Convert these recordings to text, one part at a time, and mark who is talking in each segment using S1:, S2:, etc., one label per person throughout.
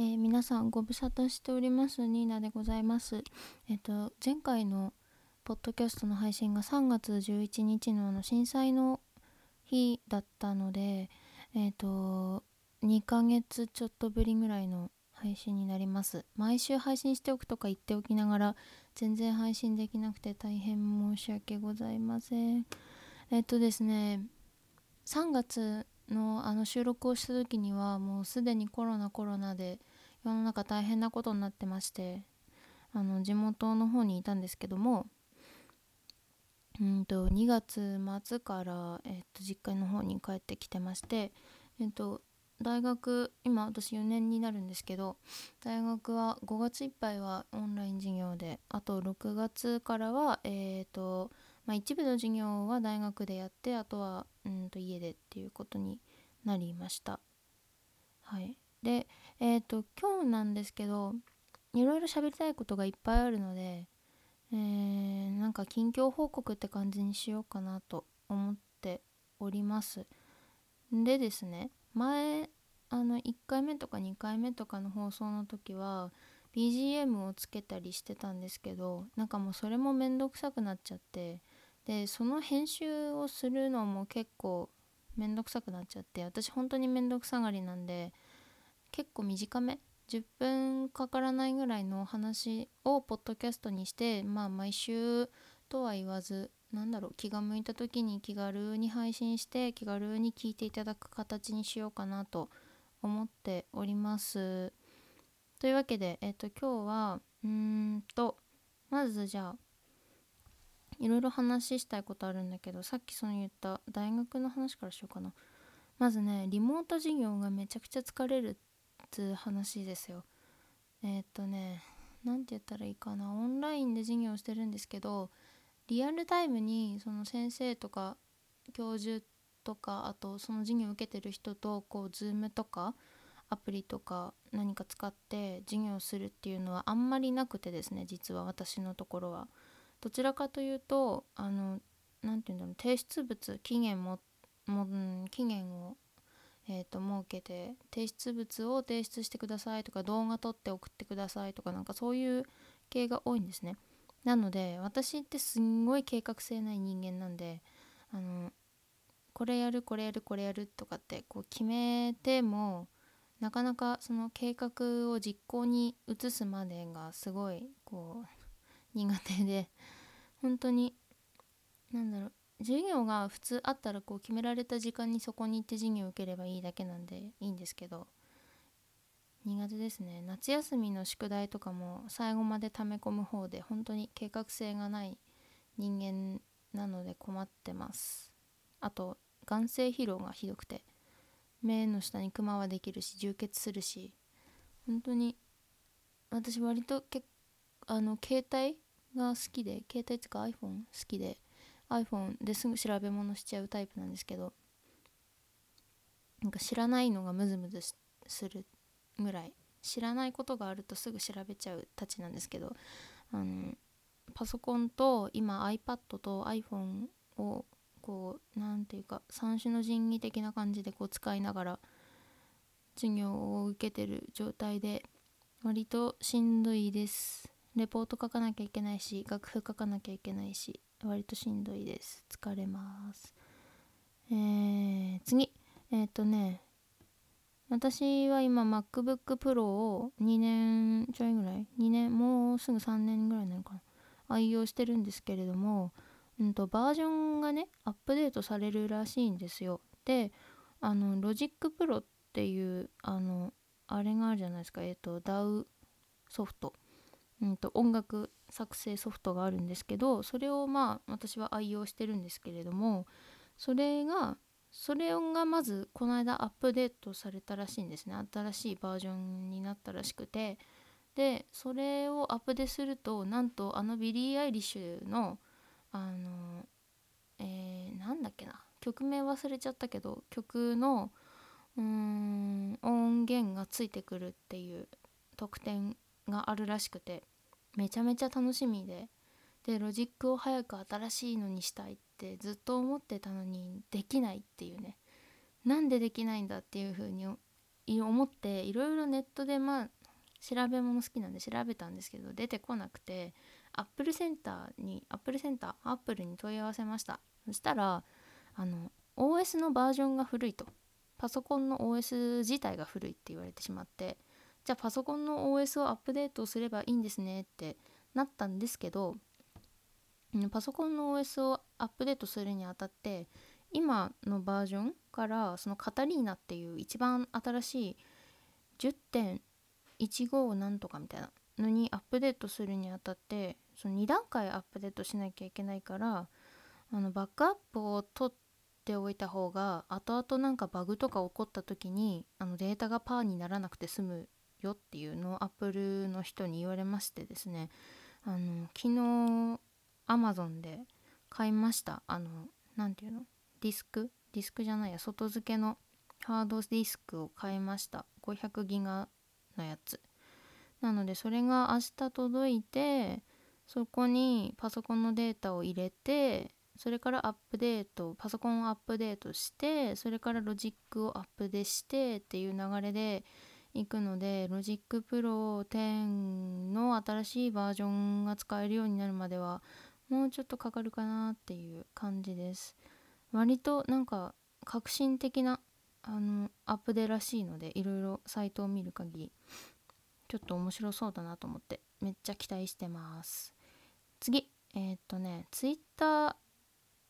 S1: えー、皆さんご無沙汰しております。ニーナでございます。えっ、と前回のポッドキャストの配信が3月11日のあの震災の日だったのでえっ、と2ヶ月ちょっとぶりぐらいの配信になります。毎週配信しておくとか言っておきながら全然配信できなくて大変申し訳ございません。えっ、とですね3月のあの収録をした時にはもうすでにコロナコロナで世の中大変なことになってましてあの地元の方にいたんですけどもうんと2月末から、えっと、実家の方に帰ってきてましてえっと大学今私4年になるんですけど大学は5月いっぱいはオンライン授業であと6月からはえっ、とまあ、一部の授業は大学でやってあとはうんと家でっていうことになりました。はい。でえっ、ー、と今日なんですけどいろいろ喋りたいことがいっぱいあるのでえー、なんか近況報告って感じにしようかなと思っております。でですね前あの1回目とか2回目とかの放送の時は BGM をつけたりしてたんですけどなんかもうそれもめんどくさくなっちゃってでその編集をするのも結構めんどくさくなっちゃって私本当にめんどくさがりなんで結構短め10分かからないぐらいのお話をポッドキャストにしてまあ毎週とは言わずなんだろう気が向いた時に気軽に配信して気軽に聞いていただく形にしようかなと思っております。というわけで、えっ、と今日はうーんとまずじゃあいろいろ話したいことあるんだけどさっきその言った大学の話からしようかなまずねリモート授業がめちゃくちゃ疲れるっつう話ですよえー、っとね何て言ったらいいかなオンラインで授業してるんですけどリアルタイムにその先生とか教授とかあとその授業を受けてる人とこう Zoom とかアプリとか何か使って授業するっていうのはあんまりなくてですね実は私のところは。どちらかというとあの何て言うんだろう提出物期限もも、期限を、えーと、設けて提出物を提出してくださいとか動画撮って送ってくださいとかなんかそういう系が多いんですね。なので私ってすんごい計画性ない人間なんであのこれやるこれやるこれやるとかってこう決めてもなかなかその計画を実行に移すまでがすごいこう苦手で本当に何だろう授業が普通あったらこう決められた時間にそこに行って授業を受ければいいだけなんでいいんですけど。苦手ですね。夏休みの宿題とかも最後まで溜め込む方で本当に計画性がない人間なので困ってます。あと眼性疲労がひどくて目の下にクマはできるし充血するし本当に私割と結あの携帯が好きで携帯っていうか iPhone 好きで iPhone ですぐ調べ物しちゃうタイプなんですけどなんか知らないのがムズムズするぐらい知らないことがあるとすぐ調べちゃうたちなんですけどあのパソコンと今 iPad と iPhone をこう何ていうか三種の神器的な感じでこう使いながら授業を受けてる状態で割としんどいです。レポート書かなきゃいけないし楽譜書かなきゃいけないし割としんどいです。疲れます。えー、次。えっ、ー、とね。私は今 MacBook Pro を2年ちょいぐらい。2年もうすぐ3年ぐらいなのかな。愛用してるんですけれども、うんと、バージョンがねアップデートされるらしいんですよ。であの Logic Pro っていうあのあれがあるじゃないですか。えっ、ー、と DAW ソフト。うんと、音楽作成ソフトがあるんですけどそれをまあ私は愛用してるんですけれどもそれがそれがまずこの間アップデートされたらしいんですね。新しいバージョンになったらしくて。でそれをアップデするとなんとあのビリー・アイリッシュのあのえー、なんだっけな。曲名忘れちゃったけど曲のうーん音源がついてくるっていう特典があるらしくてめちゃめちゃ楽しみででロジックを早く新しいのにしたいってずっと思ってたのにできないっていうね。なんでできないんだっていう風に思っていろいろネットでまあ調べ物好きなんで調べたんですけど出てこなくてアップルセンターにアップルセンターアップルに問い合わせました。そしたらあの OS のバージョンが古いと。パソコンの OS 自体が古いって言われてしまってじゃあパソコンの OS をアップデートすればいいんですねってなったんですけどパソコンの OS をアップデートするにあたって今のバージョンからそのカタリーナっていう一番新しい10.15なんとかみたいなのにアップデートするにあたってその2段階アップデートしなきゃいけないからあのバックアップを取っておいた方が後々なんかバグとか起こった時にあのデータがパーにならなくて済むよっていうのをアップルの人に言われましてですねあの昨日アマゾンで買いましたあの何て言うのディスク？ディスクじゃないや外付けのハードディスクを買いました。500ギガのやつ。なのでそれが明日届いてそこにパソコンのデータを入れてそれからアップデートパソコンをアップデートしてそれからロジックをアップデしてっていう流れでいくので Logic Pro 10の新しいバージョンが使えるようになるまではもうちょっとかかるかなっていう感じです。割となんか革新的なあのアップデらしいのでいろいろサイトを見る限りちょっと面白そうだなと思ってめっちゃ期待してます。次えー、っとねツイッター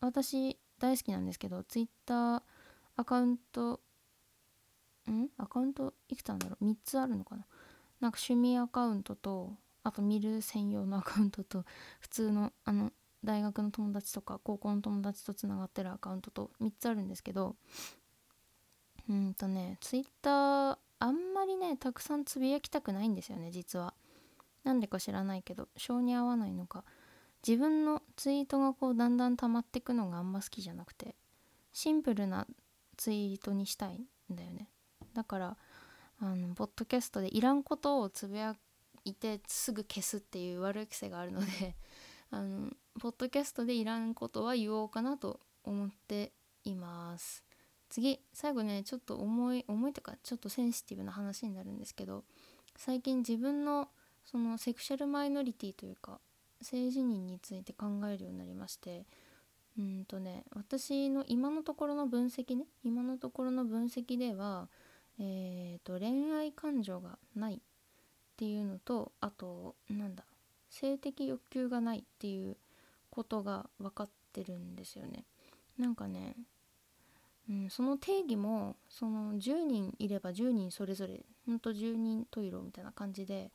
S1: 私大好きなんですけどツイッターアカウントん？アカウントいくつなんだろう？3つあるのかな？なんか趣味アカウントとあと見る専用のアカウントと 普通のあの大学の友達とか高校の友達とつながってるアカウントと3つあるんですけどうんとねツイッターあんまりねたくさんつぶやきたくないんですよね実は。なんでか知らないけど性に合わないのか。自分のツイートがこうだんだん溜まってくのがあんま好きじゃなくてシンプルなツイートにしたいんだよね。だからあのポッドキャストでいらんことをつぶやいてすぐ消すっていう悪い癖があるので あのポッドキャストでいらんことは言おうかなと思っています。次最後ねちょっと重い重いとかちょっとセンシティブな話になるんですけど最近自分のそのセクシャルマイノリティというか性自認について考えるようになりましてうんとね私の今のところの分析ね今のところの分析ではえーと、恋愛感情がないっていうのとあとなんだ性的欲求がないっていうことが分かってるんですよね。なんかね、うん、その定義もその10人いれば10人それぞれほんと10人十色みたいな感じで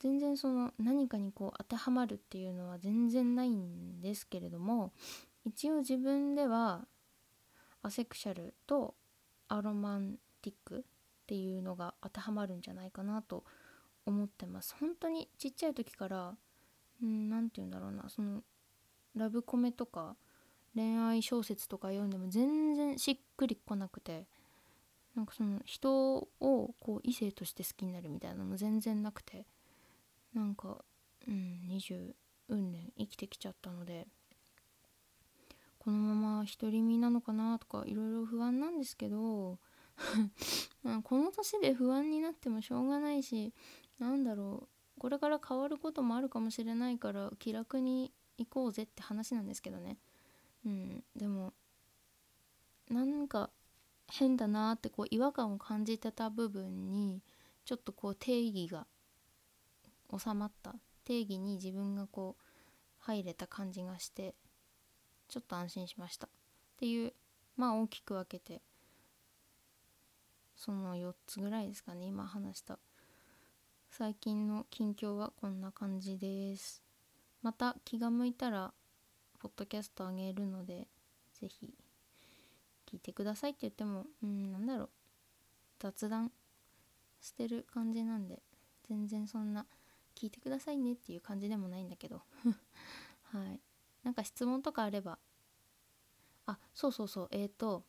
S1: 全然その何かにこう当てはまるっていうのは全然ないんですけれども一応自分ではアセクシャルとアロマンティックっていうのが当てはまるんじゃないかなと思ってます。本当にちっちゃい時から何て言うんだろうな。そのラブコメとか恋愛小説とか読んでも全然しっくりこなくてなんかその人をこう異性として好きになるみたいなのも全然なくてなんかうん20運年生きてきちゃったのでこのまま独り身なのかなとかいろいろ不安なんですけど この年で不安になってもしょうがないしなんだろう。これから変わることもあるかもしれないから気楽に行こうぜって話なんですけどね。うんでもなんか変だなってこう違和感を感じてた部分にちょっとこう定義が収まった。定義に自分がこう入れた感じがしてちょっと安心しました。っていうまあ大きく分けて。その4つぐらいですかね今話した。最近の近況はこんな感じです。また気が向いたらポッドキャストあげるので是非聞いてくださいって言ってもうんなんだろう。雑談してる感じなんで全然そんな聞いてくださいねっていう感じでもないんだけど。はい。なんか質問とかあれば。あそうそうそう。えっ、ー、と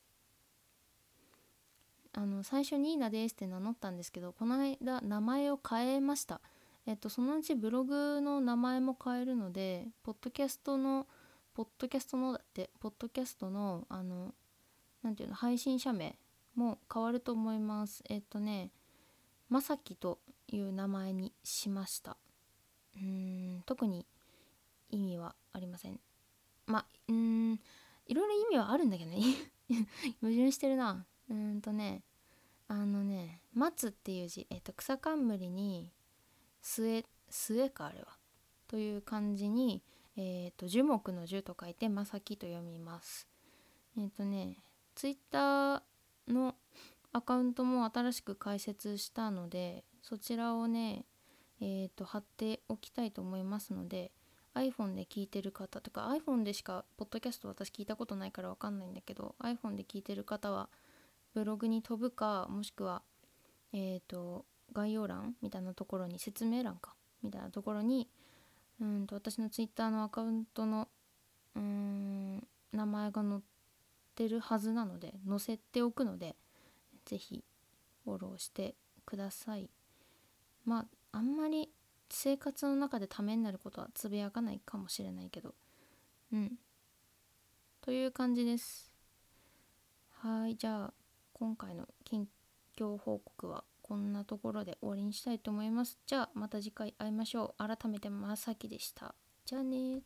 S1: あの最初ニーナですって名乗ったんですけどこの間名前を変えました。えっとそのうちブログの名前も変えるのでポッドキャストのポッドキャストのだってポッドキャストのあの何ていうの配信者名も変わると思います。えっ、とねまさきという名前にしました。うん特に意味はありません。まあうんいろいろ意味はあるんだけどね。矛盾してるな。うんとねあのね「松」っていう字、えっと、草冠に「末」末かあれはという漢字に、えっと樹木の樹と書いて「まさき」と読みます。えっとねツイッターのアカウントも新しく開設したのでそちらをねえっ、と貼っておきたいと思いますので iPhone で聞いてる方とか iPhone でしかポッドキャスト私聞いたことないからわかんないんだけど iPhone で聞いてる方はブログに飛ぶかもしくはえっ、と概要欄みたいなところに説明欄かみたいなところにうんと私の Twitter のアカウントのうん名前が載ってるはずなので載せておくので是非フォローしてください。まああんまり生活の中でためになることはつぶやかないかもしれないけどうん。という感じです。はいじゃあ今回の近況報告はこんなところで終わりにしたいと思います。じゃあまた次回会いましょう。改めてまさきでした。じゃあね